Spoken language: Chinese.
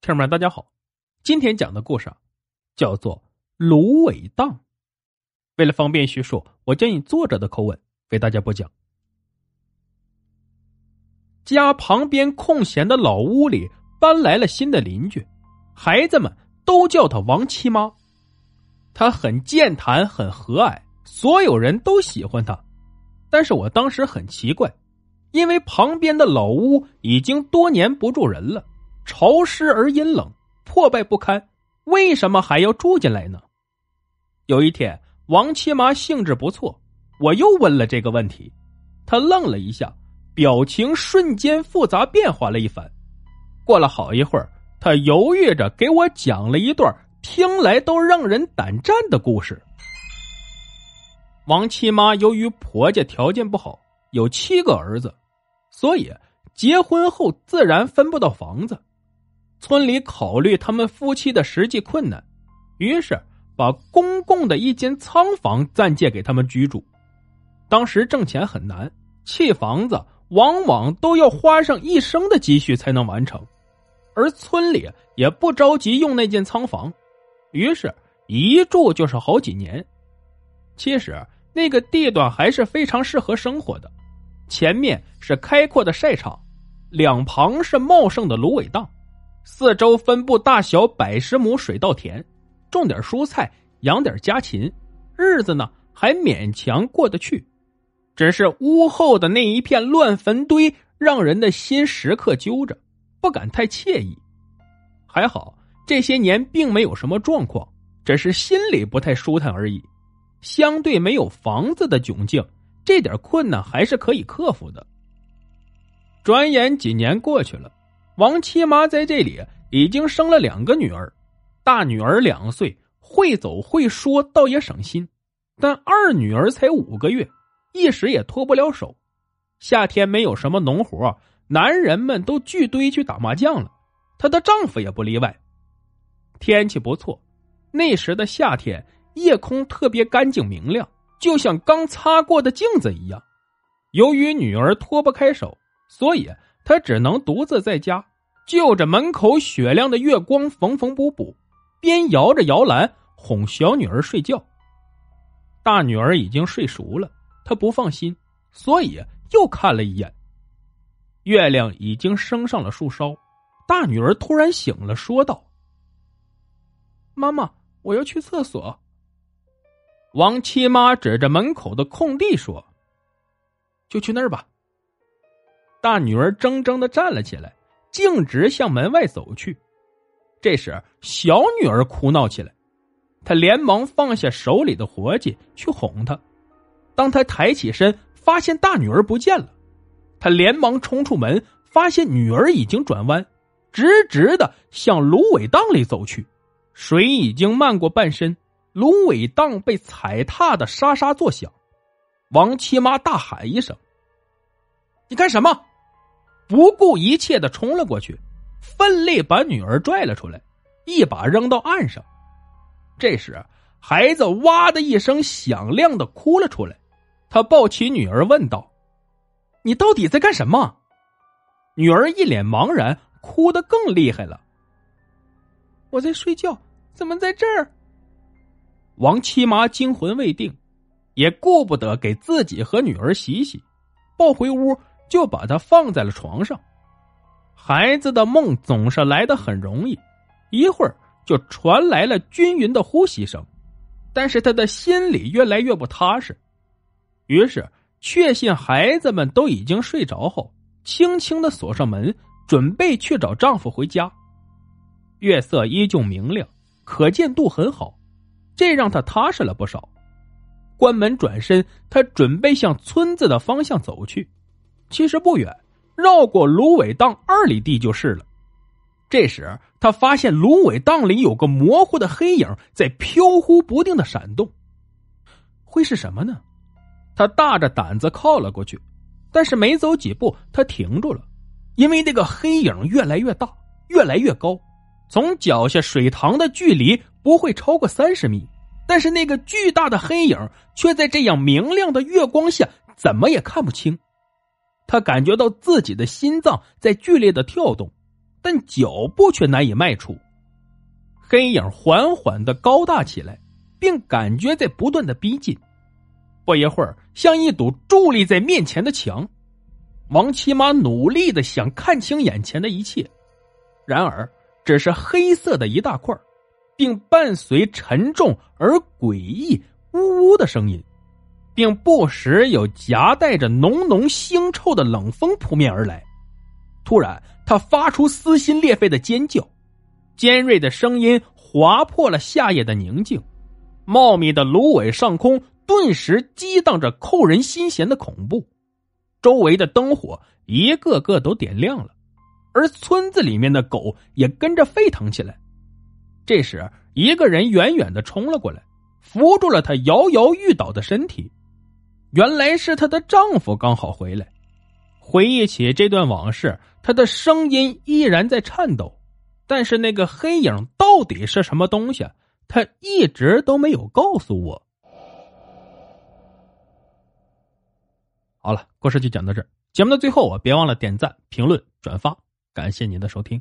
听众们，大家好，今天讲的故事叫做《芦苇荡》。为了方便叙述，我将以作者的口吻为大家播讲。家旁边空闲的老屋里搬来了新的邻居，孩子们都叫她王七妈。她很健谈，很和蔼，所有人都喜欢她。但是我当时很奇怪，因为旁边的老屋已经多年不住人了。潮湿而阴冷，破败不堪，为什么还要住进来呢？有一天，王七妈兴致不错，我又问了这个问题，她愣了一下，表情瞬间复杂变化了一番。过了好一会儿，她犹豫着给我讲了一段听来都让人胆战的故事。王七妈由于婆家条件不好，有七个儿子，所以结婚后自然分不到房子。村里考虑他们夫妻的实际困难，于是把公共的一间仓房暂借给他们居住。当时挣钱很难，砌房子往往都要花上一生的积蓄才能完成，而村里也不着急用那间仓房，于是一住就是好几年。其实那个地段还是非常适合生活的，前面是开阔的晒场，两旁是茂盛的芦苇荡。四周分布大小百十亩水稻田，种点蔬菜，养点家禽，日子呢还勉强过得去。只是屋后的那一片乱坟堆，让人的心时刻揪着，不敢太惬意。还好这些年并没有什么状况，只是心里不太舒坦而已。相对没有房子的窘境，这点困难还是可以克服的。转眼几年过去了。王七妈在这里已经生了两个女儿，大女儿两岁，会走会说，倒也省心；但二女儿才五个月，一时也脱不了手。夏天没有什么农活，男人们都聚堆去打麻将了，她的丈夫也不例外。天气不错，那时的夏天夜空特别干净明亮，就像刚擦过的镜子一样。由于女儿脱不开手，所以。他只能独自在家，就着门口雪亮的月光缝缝补补，边摇着摇篮哄小女儿睡觉。大女儿已经睡熟了，他不放心，所以又看了一眼。月亮已经升上了树梢，大女儿突然醒了，说道：“妈妈，我要去厕所。”王七妈指着门口的空地说：“就去那儿吧。”大女儿怔怔的站了起来，径直向门外走去。这时，小女儿哭闹起来，她连忙放下手里的活计去哄她。当她抬起身，发现大女儿不见了，她连忙冲出门，发现女儿已经转弯，直直的向芦苇荡里走去。水已经漫过半身，芦苇荡被踩踏的沙沙作响。王七妈大喊一声：“你干什么？”不顾一切的冲了过去，奋力把女儿拽了出来，一把扔到岸上。这时，孩子哇的一声响亮的哭了出来。他抱起女儿问道：“你到底在干什么？”女儿一脸茫然，哭得更厉害了。“我在睡觉，怎么在这儿？”王七妈惊魂未定，也顾不得给自己和女儿洗洗，抱回屋。就把他放在了床上。孩子的梦总是来的很容易，一会儿就传来了均匀的呼吸声，但是他的心里越来越不踏实。于是，确信孩子们都已经睡着后，轻轻的锁上门，准备去找丈夫回家。月色依旧明亮，可见度很好，这让他踏实了不少。关门转身，他准备向村子的方向走去。其实不远，绕过芦苇荡二里地就是了。这时，他发现芦苇荡里有个模糊的黑影在飘忽不定的闪动，会是什么呢？他大着胆子靠了过去，但是没走几步，他停住了，因为那个黑影越来越大，越来越高，从脚下水塘的距离不会超过三十米，但是那个巨大的黑影却在这样明亮的月光下，怎么也看不清。他感觉到自己的心脏在剧烈的跳动，但脚步却难以迈出。黑影缓缓的高大起来，并感觉在不断的逼近。不一会儿，像一堵伫立在面前的墙。王七妈努力的想看清眼前的一切，然而只是黑色的一大块，并伴随沉重而诡异呜呜的声音，并不时有夹带着浓浓腥臭的冷风扑面而来。突然，他发出撕心裂肺的尖叫。尖锐的声音划破了夏夜的宁静，茂密的芦苇上空顿时激荡着扣人心弦的恐怖，周围的灯火一个个都点亮了，而村子里面的狗也跟着沸腾起来。这时，一个人远远的冲了过来，扶住了他摇摇欲倒的身体。原来是她的丈夫刚好回来。回忆起这段往事，她的声音依然在颤抖。但是那个黑影到底是什么东西？她一直都没有告诉我。好了，故事就讲到这儿。节目的最后啊，别忘了点赞、评论、转发，感谢您的收听。